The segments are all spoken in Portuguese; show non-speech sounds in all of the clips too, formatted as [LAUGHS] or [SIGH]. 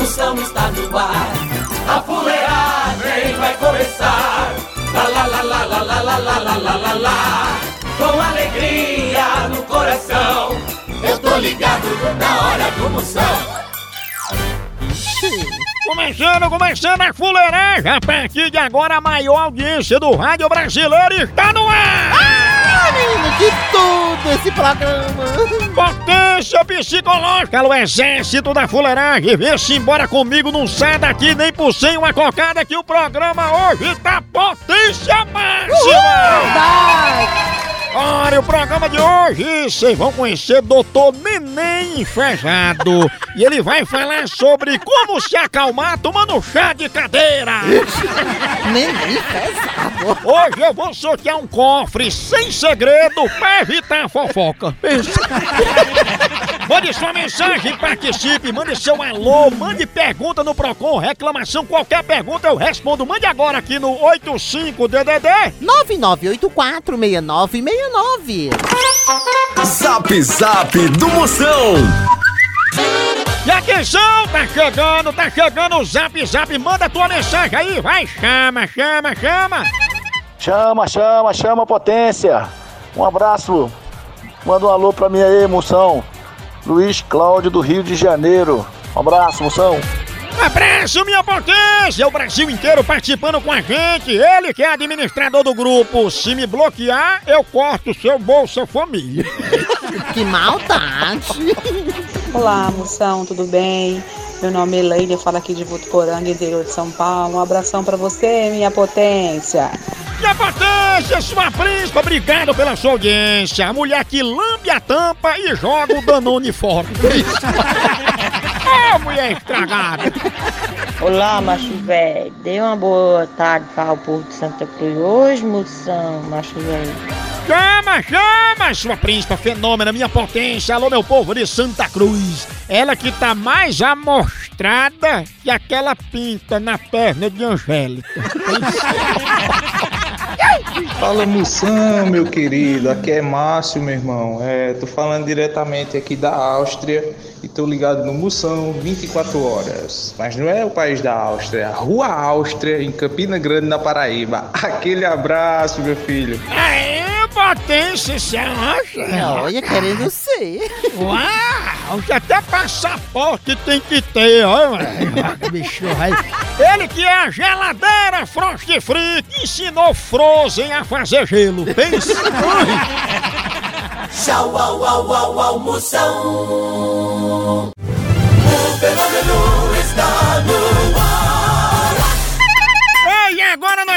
Moção está no ar. A fuleagem vai começar. Lá, lá, lá, lá, lá, lá, lá, lá, lá, lá, lá, lá. Com alegria no coração. Eu tô ligado na hora do Moção. Começando, começando a fuleiragem. A partir de agora, a maior audiência do rádio brasileiro está no ar. Que tudo esse programa! Potência psicológica, alô exército da fuleiragem. Vem-se embora comigo, não sai daqui nem por sem uma cocada que o programa hoje tá potência máxima. Vai! Olha, o programa de hoje, vocês vão conhecer Doutor Neném Fejado. E ele vai falar sobre como se acalmar tomando chá de cadeira. [LAUGHS] Neném pesado! Hoje eu vou sortear um cofre sem segredo pra evitar fofoca. Mande sua mensagem, participe, mande seu alô, mande pergunta no Procon, reclamação, qualquer pergunta eu respondo. Mande agora aqui no 85DDD. 99846969. Zap Zap do Moção. E atenção, tá chegando, tá chegando o Zap Zap, manda tua mensagem aí, vai, chama, chama, chama. Chama, chama, chama potência. Um abraço. Manda um alô pra mim aí, moção. Luiz Cláudio do Rio de Janeiro. Um abraço, moção. Abraço, minha potência! O Brasil inteiro participando com a gente. Ele que é administrador do grupo. Se me bloquear, eu corto seu Bolsa Família. [LAUGHS] Que maldade! Olá, moção, tudo bem? Meu nome é Elaine, eu falo aqui de Votuporanga, interior de São Paulo. Um abração pra você, minha potência. Minha potência, sua príncipa, obrigado pela sua audiência. A mulher que lambe a tampa e joga o Danone fora. [LAUGHS] Ô, mulher estragada! Olá, macho velho. Dê uma boa tarde para o povo de Santa Cruz hoje, moção, macho velho. Chama, chama, sua príncipa fenômena, minha potência. Alô, meu povo de Santa Cruz. Ela que tá mais amostrada que aquela pinta na perna de Angélica. [LAUGHS] Fala moção, meu querido, aqui é Márcio, meu irmão. É, tô falando diretamente aqui da Áustria e tô ligado no Moção 24 horas. Mas não é o país da Áustria, é a Rua Áustria, em Campina Grande, na Paraíba. Aquele abraço, meu filho. Aê, potência, você acha? Olha, querendo ser. Uau, que até passaporte tem que ter, olha. Bicho, vai. Ele que é a geladeira Frost Free, que ensinou Frozen a fazer gelo. Pensa. Tchau, au, au, au, au, Moção. O fenômeno está no ar.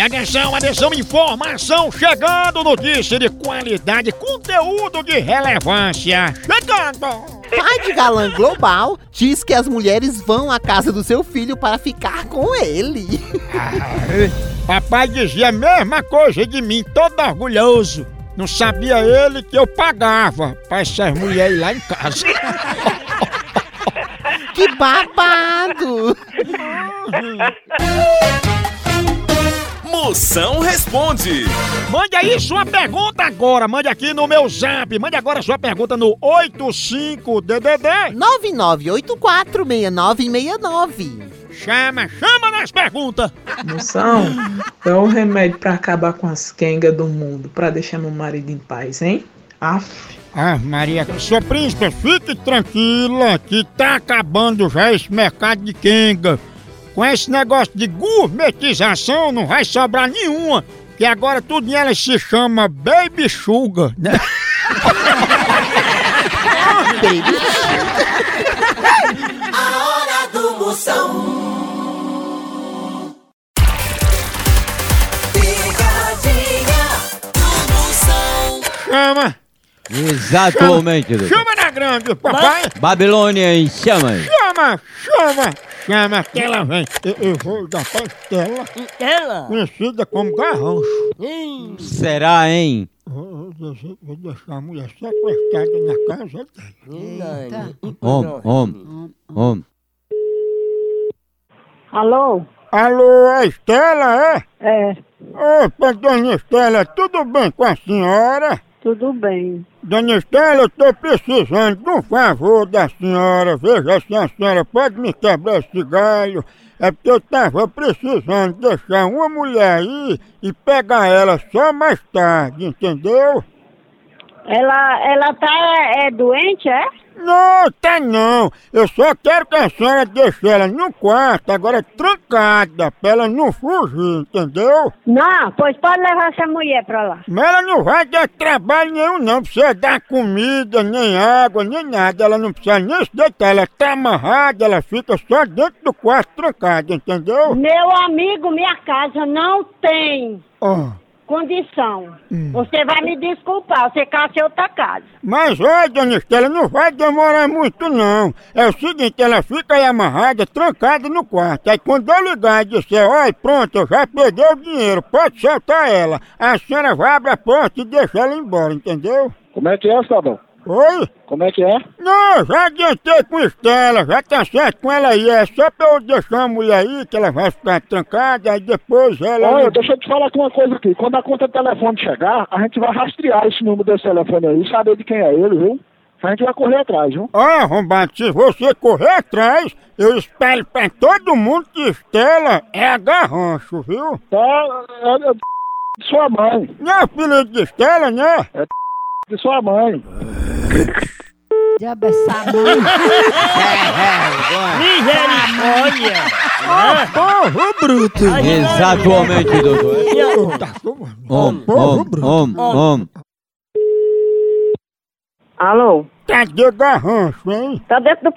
E atenção, atenção, informação chegando, notícia de qualidade, conteúdo de relevância. Chegando! Pai de galã global diz que as mulheres vão à casa do seu filho para ficar com ele. Papai dizia a mesma coisa de mim, todo orgulhoso. Não sabia ele que eu pagava para essas mulheres lá em casa. Que babado! [LAUGHS] Moção responde. Mande aí sua pergunta agora, mande aqui no meu zap, mande agora sua pergunta no 85DDD. 99846969. Chama, chama nas perguntas. Moção, é o remédio pra acabar com as quengas do mundo, pra deixar meu marido em paz, hein? Aff. Ah, Maria, sua príncipe, fique tranquila que tá acabando já esse mercado de quenga. Com esse negócio de gourmetização não vai sobrar nenhuma, que agora tudo ela se chama Baby Sugar, né? [LAUGHS] A hora do Moção. Picadinha do Moção. Chama, Exatamente, doutor. chama na grande, papai. Babilônia em chamas. Chama, chama, chama que ela vem. Eu, eu vou dar pra Estela, Ela? conhecida como garrancho. Será, hein? Vou, vou deixar- vou deixar a mulher sequestrada na casa dela. Om, om, om. Alô? Alô, a Estela, é? É, Opa, dona Estela, tudo bem com a senhora? Tudo bem. Dona Estela, eu tô precisando de um favor da senhora. Veja se a senhora pode me quebrar esse galho. É porque eu tava precisando deixar uma mulher aí e pegar ela só mais tarde, entendeu? Ela, ela tá é, doente, é? Não, tá não. Eu só quero que a senhora deixe ela no quarto, agora trancada, pra ela não fugir, entendeu? Não, pois pode levar essa mulher pra lá. Mas ela não vai dar trabalho nenhum, não. Precisa dar comida, nem água, nem nada. Ela não precisa nem se deitar. Ela tá amarrada, ela fica só dentro do quarto trancada, entendeu? Meu amigo, minha casa não tem Ó. condição. Você vai me desculpar, você caça em outra casa. Mas olha, dona Estela, não vai demorar muito, não. É o seguinte, ela fica aí amarrada, trancada no quarto. Aí quando eu ligar e disser, olha, pronto, eu já peguei o dinheiro, pode soltar ela. A senhora vai abrir a porta e deixa ela embora, entendeu? Como é que é, Sabão? Oi? Como é que é? Não, já adiantei com Estela, já tá certo com ela aí. É só pra eu deixar a mulher aí, que ela vai ficar trancada, aí depois ela. Olha, deixa eu te falar aqui uma coisa aqui. Quando a conta de telefone chegar, a gente vai rastrear esse número desse telefone aí, saber de quem é ele, viu? A gente vai correr atrás, viu? Olha, arrombado, se você correr atrás, eu espero pra todo mundo que Estela é a garrancho, viu? Tá, é, é de sua mãe. Não é filho de Estela, né? É de sua mãe. Diabo essa mãe. Misericórdia! Porra, bruto! Exatamente, doutor. Om, om, om, om. Alô? Cadê garrancho, hein? Tá dentro do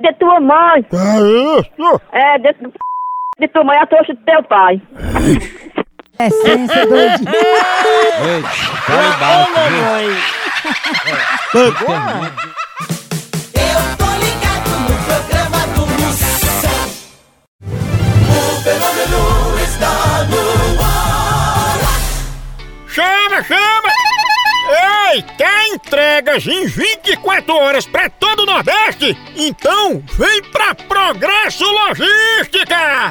de tua mãe. Que isso? É, dentro do de tua mãe, a trouxa do teu pai. Essência doidinha. Ei, tá embaixo, viu? Pegou? Eu tô ligado no programa do Moção. O fenômeno está no ar. Chama, chama! Ei, quer entregas em 24 horas pra todo o Nordeste? Então vem pra Progresso Logística!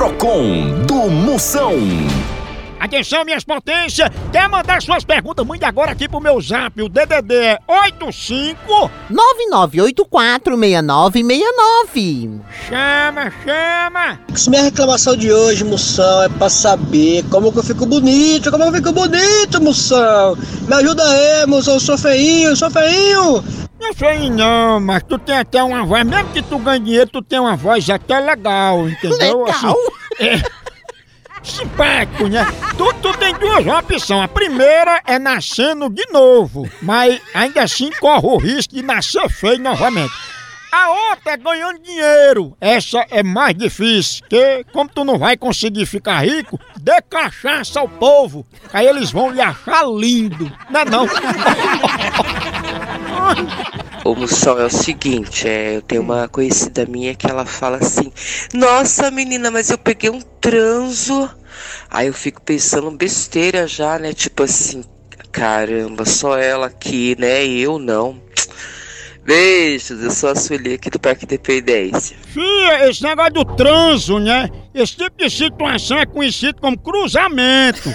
Procon do Moção. Atenção, minhas potências! Quer mandar suas perguntas? Mande agora aqui pro meu zap. O DDD é 85 99846969. Chama, chama! Minha reclamação de hoje, moção, é pra saber como que eu fico bonito, como eu fico bonito, moção. Me ajuda aí, moção, eu sou feinho, eu sou feinho. Não sei não, mas tu tem até uma voz, mesmo que tu ganhe dinheiro, tu tem uma voz até legal, entendeu? Legal? Assim, é, simpático, né? Tu, tu tem duas opções. A primeira é nascendo de novo, mas ainda assim corre o risco de nascer feio novamente. A outra é ganhando dinheiro. Essa é mais difícil, porque como tu não vai conseguir ficar rico, dê cachaça ao povo. Aí eles vão lhe achar lindo. Não é não? [LAUGHS] [LAUGHS] Ô Moção, é o seguinte, é, eu tenho uma conhecida minha que ela fala assim, nossa menina, mas eu peguei um transo. Aí eu fico pensando besteira já, né? Tipo assim, caramba, só ela aqui, né? E eu não. Beijos, eu sou a Sueli aqui do Parque Independência. Fia, esse negócio do transo, né? Esse tipo de situação é conhecido como cruzamento.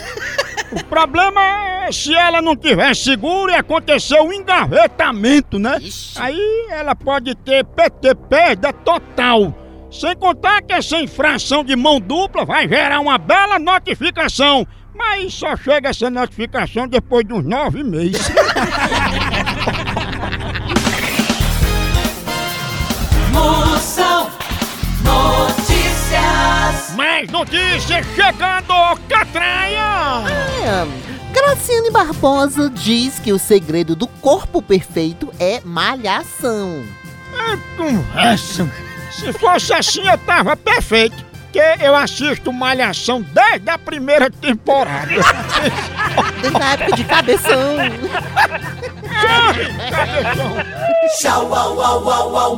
O problema é se ela não tiver seguro e acontecer um engavetamento, né? Aí ela pode ter PT perda total. Sem contar que essa infração de mão dupla vai gerar uma bela notificação. Mas só chega essa notificação depois de uns nove meses. [LAUGHS] Mais notícias chegando, Catraia! É, Graciane Barbosa diz que o segredo do corpo perfeito é malhação. É conversa. Se fosse assim, eu tava perfeito. Porque eu assisto Malhação desde a primeira temporada. Desde a época de cabeção. [LAUGHS] Tchau, au, au, au, au,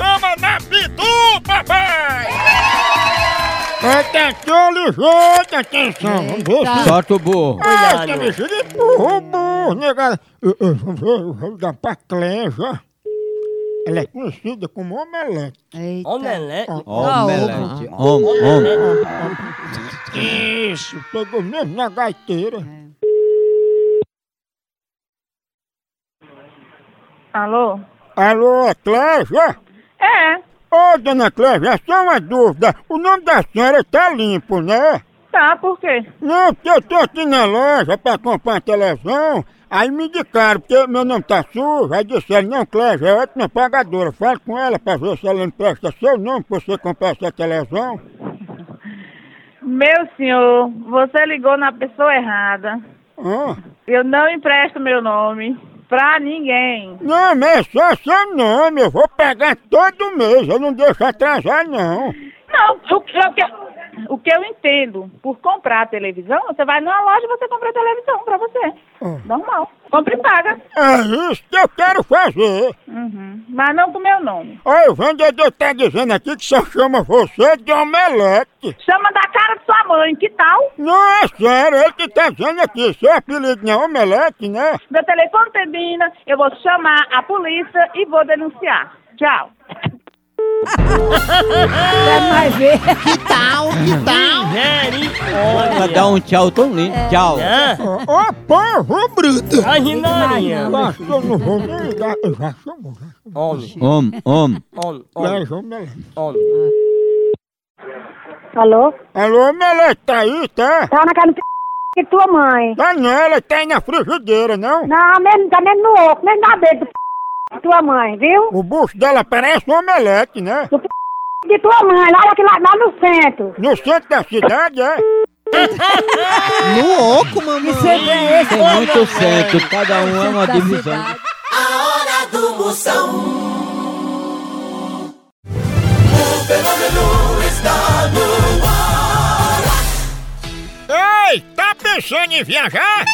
chama na Pitu, papai! Atenção, ligeiro, atenção, vamos ver se... Solta o burro. Ah, tá mexendo de burro, burro, negado. Eu, eu, eu, eu vou dar pra Cleja. Ela é conhecida como Omelete. Omelete? Omelete. Om, om. Isso, pegou mesmo na gaiteira. Alô? Alô, é Clésia? É, Ô, dona Clésia, é só uma dúvida. O nome da senhora tá limpo, né? tá, por quê? Não, porque eu tô aqui na loja pra comprar uma televisão. Aí me indicaram, porque meu nome tá sujo. Aí disseram, não, Clésia, é ótima pagadora. Fala com ela pra ver se ela empresta seu nome pra você comprar essa televisão. Meu senhor, você ligou na pessoa errada. Ah. Eu não empresto meu nome pra ninguém. Não, mas é só seu nome. Eu vou pagar todo mês. Eu não deixo atrasar, não. Não, o, que- o, que, o que eu entendo por comprar a televisão, você vai numa loja e você compra a televisão pra você. Normal. Compra e paga. É isso que eu quero fazer. Uhum. Mas não com meu nome. Olha, o vendedor tá dizendo aqui que só chama você de omelete. Chama da cara de sua mãe, que tal? Não, é sério, ele que tá dizendo aqui, seu apelido não é omelete, né? Meu telefone termina, eu vou chamar a polícia e vou denunciar. Tchau. Quer mais ver? Que tal? Que tal? Pra dar um tchau tão lindo. Tchau. Ô, porra, bruto! Imaginaria. Eu acho que eu não vou nem ligar, eu já chamo, já chamo. Homem. Homem, homem. Homem. Já chamo omelete. Homem. Alô? Alô, omelete, tá aí, tá? Tá na casa do que tua mãe. Tá não, ela tá aí na frigideira, não? Não, mesmo, tá mesmo no oco, mesmo na beira do de tua mãe, viu? O bucho dela parece um omelete, né? Do de tua mãe, lá, lá, lá no centro. No centro da cidade, é? [LAUGHS] No oco, mamãe. é esse? Tem muito centro, cada um é uma divisão. A hora do Moção. O fenômeno está no ar. Ei, tá pensando em viajar?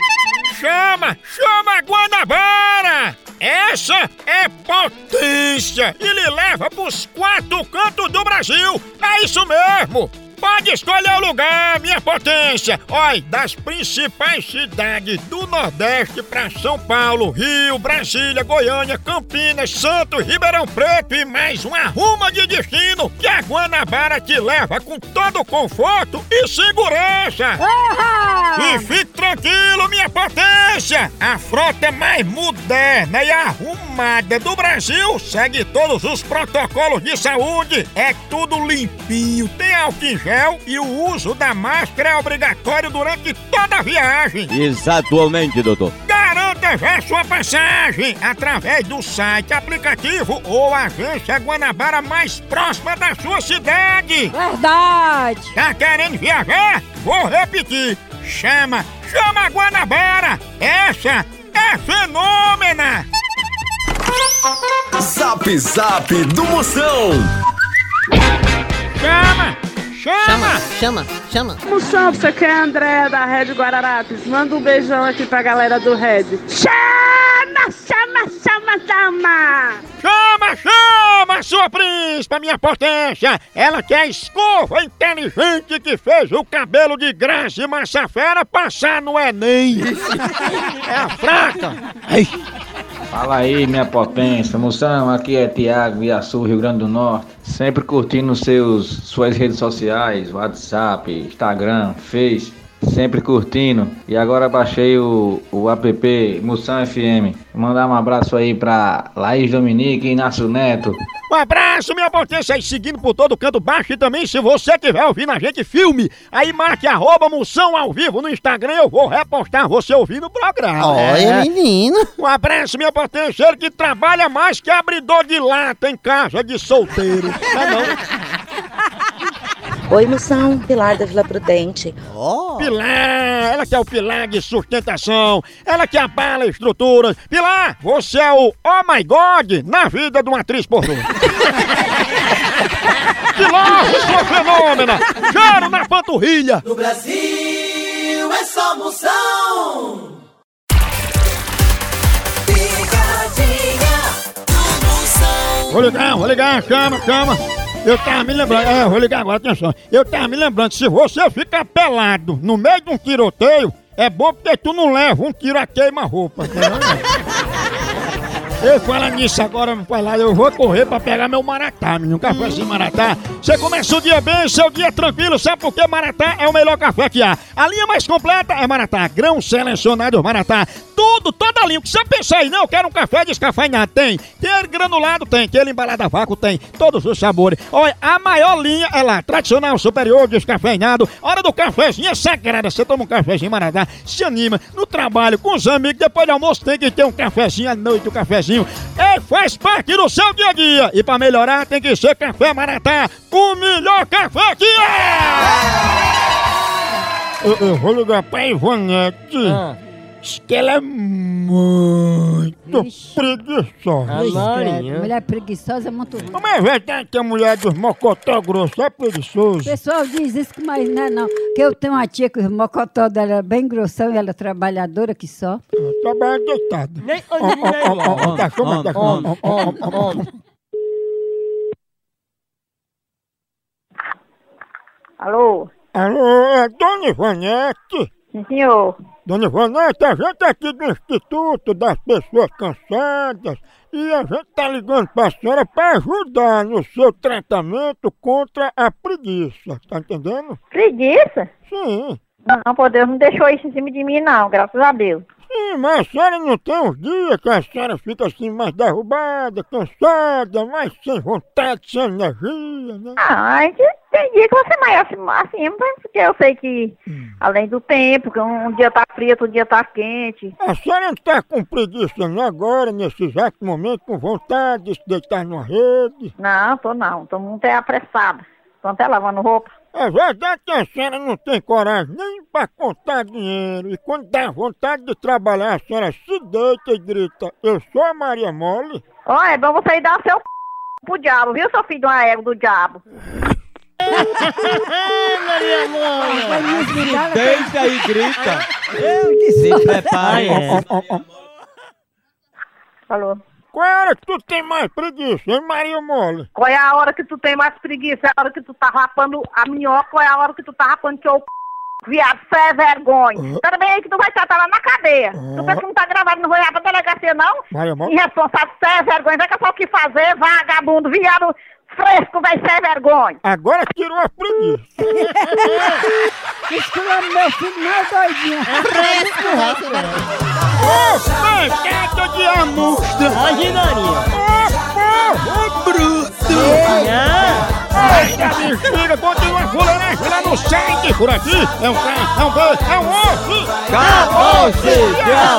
Chama, chama a Guanabara! Essa é potência e lhe leva pros quatro cantos do Brasil! É isso mesmo! Pode escolher o lugar, minha potência! Olha, das principais cidades do Nordeste para São Paulo, Rio, Brasília, Goiânia, Campinas, Santos, Ribeirão Preto e mais uma ruma de destino que a Guanabara te leva com todo conforto e segurança! E fique tranquilo, minha potência! A frota mais moderna e arrumada do Brasil segue todos os protocolos de saúde. É tudo limpinho, tem álcool em gel e o uso da máscara é obrigatório durante toda a viagem. Exatamente, doutor. Garanta já sua passagem através do site, aplicativo ou agência Guanabara mais próxima da sua cidade. Verdade. Tá querendo viajar? Vou repetir. Chama, chama a Guanabara. Essa é fenômena. Zap Zap do Moção. Chama, Chama, chama, chama. Moção, você quer André da Rede Guararapes? Manda um beijão aqui pra galera do Red. Chama, chama, chama, chama! Chama, chama, sua príncipe, minha potência! Ela que é a escova inteligente que fez o cabelo de Graça e Massafera passar no Enem! [LAUGHS] é a fraca! Fala aí, minha potência. Moção, aqui é Tiago, Iaçu, Rio Grande do Norte. Sempre curtindo seus, suas redes sociais, WhatsApp, Instagram, Face. Sempre curtindo. E agora baixei o, o app Moção FM. Mandar um abraço aí pra Laís Dominique e Inácio Neto. Um abraço, minha potência, aí seguindo por todo canto baixo e também se você estiver ouvindo a gente, filme, aí marque arroba moção ao vivo no Instagram, eu vou repostar você ouvindo o programa. Olha, É. menino. Um abraço, minha potência, ele que trabalha mais que abridor de lata em casa de solteiro. É não? Oi, Moção, Pilar da Vila Prudente. Pilar, ela que é o pilar de sustentação, ela que abala estruturas. Pilar, você é o oh my god na vida de uma atriz pornô. [LAUGHS] Pilar, sua fenômena, cheiro na panturrilha. No Brasil é só Moção. Picadinha do Moção. Vou ligar, vou ligar, chama, chama. Eu tava me lembrando, é, vou ligar agora, atenção. Eu tava me lembrando, se você ficar pelado no meio de um tiroteio, é bom porque tu não leva um tiro a queima-roupa. [LAUGHS] Eu falo nisso agora, vai lá, eu vou correr pra pegar meu maratá, menino. Cafézinho maratá. Você começa o dia bem, seu dia tranquilo, sabe por que maratá é o melhor café que há? A linha mais completa é maratá, grão selecionado maratá. Tudo, toda a linha. Você pensa aí, não? Eu quero um café descafeinado. Tem. Tem granulado, tem. Tem embalado a vácuo, tem. Todos os sabores. Olha, a maior linha é lá. Tradicional, superior, descafeinado. Hora do cafezinho é sagrada. Você toma um cafezinho maratá, se anima. No trabalho, com os amigos, depois do almoço tem que ter um cafezinho à noite, um cafezinho. É, faz parte do seu dia a dia. E pra melhorar tem que ser café maratá. O melhor café que é! Eu, eu vou ligar pra Ivonete. Diz que ela é muito preguiçosa. Vixe, credo, Mulher preguiçosa é muito ruim. Mas é verdade que a mulher dos mocotó grosso é O preguiçoso. pessoal diz isso, mas não é não. Que eu tenho uma tia que o mocotó dela é bem grossão e ela é trabalhadora que só. Trabalha deitada. Nem-. Alô? Alô, é Dona Ivanete? Sim, senhor. Dona Ivanete, a gente é aqui do Instituto das Pessoas Cansadas e a gente tá ligando pra senhora pra ajudar no seu tratamento contra a preguiça, tá entendendo? Preguiça? Sim. Não, pô, Deus não deixou isso em cima de mim, não, graças a Deus. Sim, mas a senhora não tem uns dias que a senhora fica assim mais derrubada, cansada, mais sem vontade, sem energia, né? Ah, a gente tem dia que você mais assim, assim, porque eu sei que, além do tempo, que um dia tá frio, outro dia tá quente. A senhora não tá com preguiça não agora, nesse exato momento, com vontade de se deitar numa rede? Não, tô não, tô muito é apressada. Tô até lavando roupa. É verdade que a senhora não tem coragem nem pra contar dinheiro. E quando dá vontade de trabalhar, a senhora se deita e grita, eu sou a Maria Mole. Ó, é bom você ir dar seu c... pro diabo, viu, seu filho de uma égua do diabo? [LAUGHS] Maria Mole! Deita e grita. Se Se prepare. Falou. Qual é a hora que tu tem mais preguiça, hein, Maria Mole? Qual é a hora que tu tem mais preguiça? É a hora que tu tá rapando a minhoca ou é a hora que tu tá rapando teu c... Viado, você é vergonha. Tá bem aí que tu vai estar lá na cadeia. Tu pensa que não tá gravado, não vou ir pra delegacia, não? Maria Mole? Irresponsável, você é vergonha. Vai caçar o que fazer, vagabundo, viado fresco, vai ser vergonha. Agora tirou a preguiça. [LAUGHS] Esculando meu filho, não é doidinha. Ô, pancada de amostra! Imaginaria! Ô, bruto! Eita, bexiga, continua fuleiragem lá no sangue por aqui! É um K, é um B, é um osso! Acabou-se! Tchau!